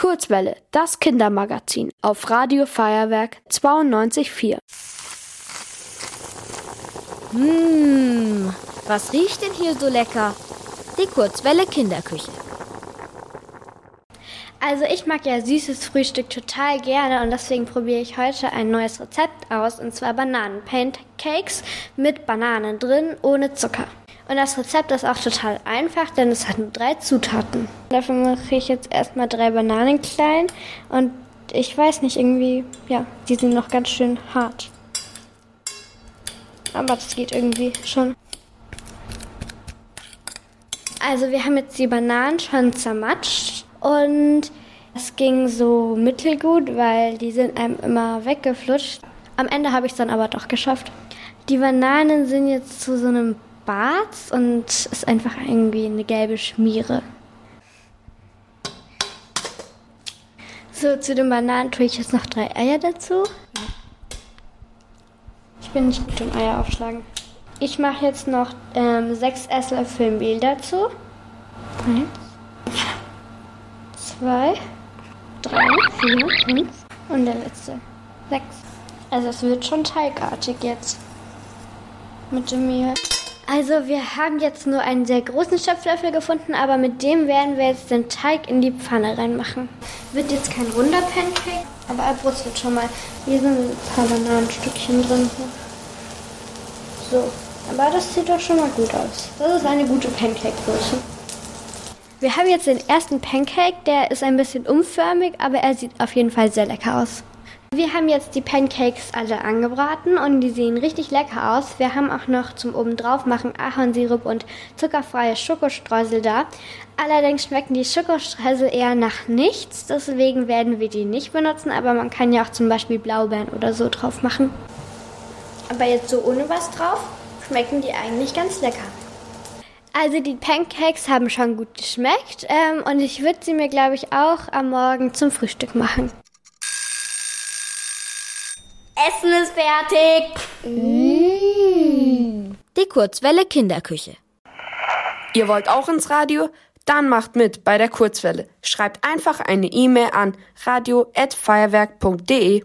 Kurzwelle, das Kindermagazin auf Radio Feuerwerk 92.4. Mmh, was riecht denn hier so lecker? Die Kurzwelle Kinderküche. Also ich mag ja süßes Frühstück total gerne und deswegen probiere ich heute ein neues Rezept aus und zwar Bananen-Pancakes mit Bananen drin, ohne Zucker. Und das Rezept ist auch total einfach, denn es hat nur drei Zutaten. Dafür mache ich jetzt erstmal drei Bananen klein und ich weiß nicht, irgendwie, ja, die sind noch ganz schön hart. Aber das geht irgendwie schon. Also wir haben jetzt die Bananen schon zermatscht und es ging so mittelgut, weil die sind einem immer weggeflutscht. Am Ende habe ich es dann aber doch geschafft. Die Bananen sind jetzt zu so einem Bart und ist einfach irgendwie eine gelbe Schmiere. So, zu den Bananen tue ich jetzt noch drei Eier dazu. Ich bin nicht gut im Eier aufschlagen. Ich mache jetzt noch ähm, sechs Esslöffel Mehl dazu. Eins, zwei, drei, vier, fünf und der letzte. Sechs. Also es wird schon teigartig jetzt mit dem Mehl. Also wir haben jetzt nur einen sehr großen Schöpflöffel gefunden, aber mit dem werden wir jetzt den Teig in die Pfanne reinmachen. Wird jetzt kein runder Pancake, aber er brutzelt schon mal. Hier sind ein paar Bananenstückchen drin. So, aber das sieht doch schon mal gut aus. Das ist eine gute Pancake-Größe. Wir haben jetzt den ersten Pancake, der ist ein bisschen umförmig, aber er sieht auf jeden Fall sehr lecker aus. Wir haben jetzt die Pancakes alle angebraten und die sehen richtig lecker aus. Wir haben auch noch zum obendrauf machen Ahornsirup und zuckerfreie Schokostreusel da. Allerdings schmecken die Schokostreusel eher nach nichts, deswegen werden wir die nicht benutzen, aber man kann ja auch zum Beispiel Blaubeeren oder so drauf machen. Aber jetzt so ohne was drauf, schmecken die eigentlich ganz lecker. Also die Pancakes haben schon gut geschmeckt ähm, und ich würde sie mir, glaube ich, auch am Morgen zum Frühstück machen. Essen ist fertig. Mm. Die Kurzwelle Kinderküche. Ihr wollt auch ins Radio? Dann macht mit bei der Kurzwelle. Schreibt einfach eine E-Mail an radio@feuerwerk.de.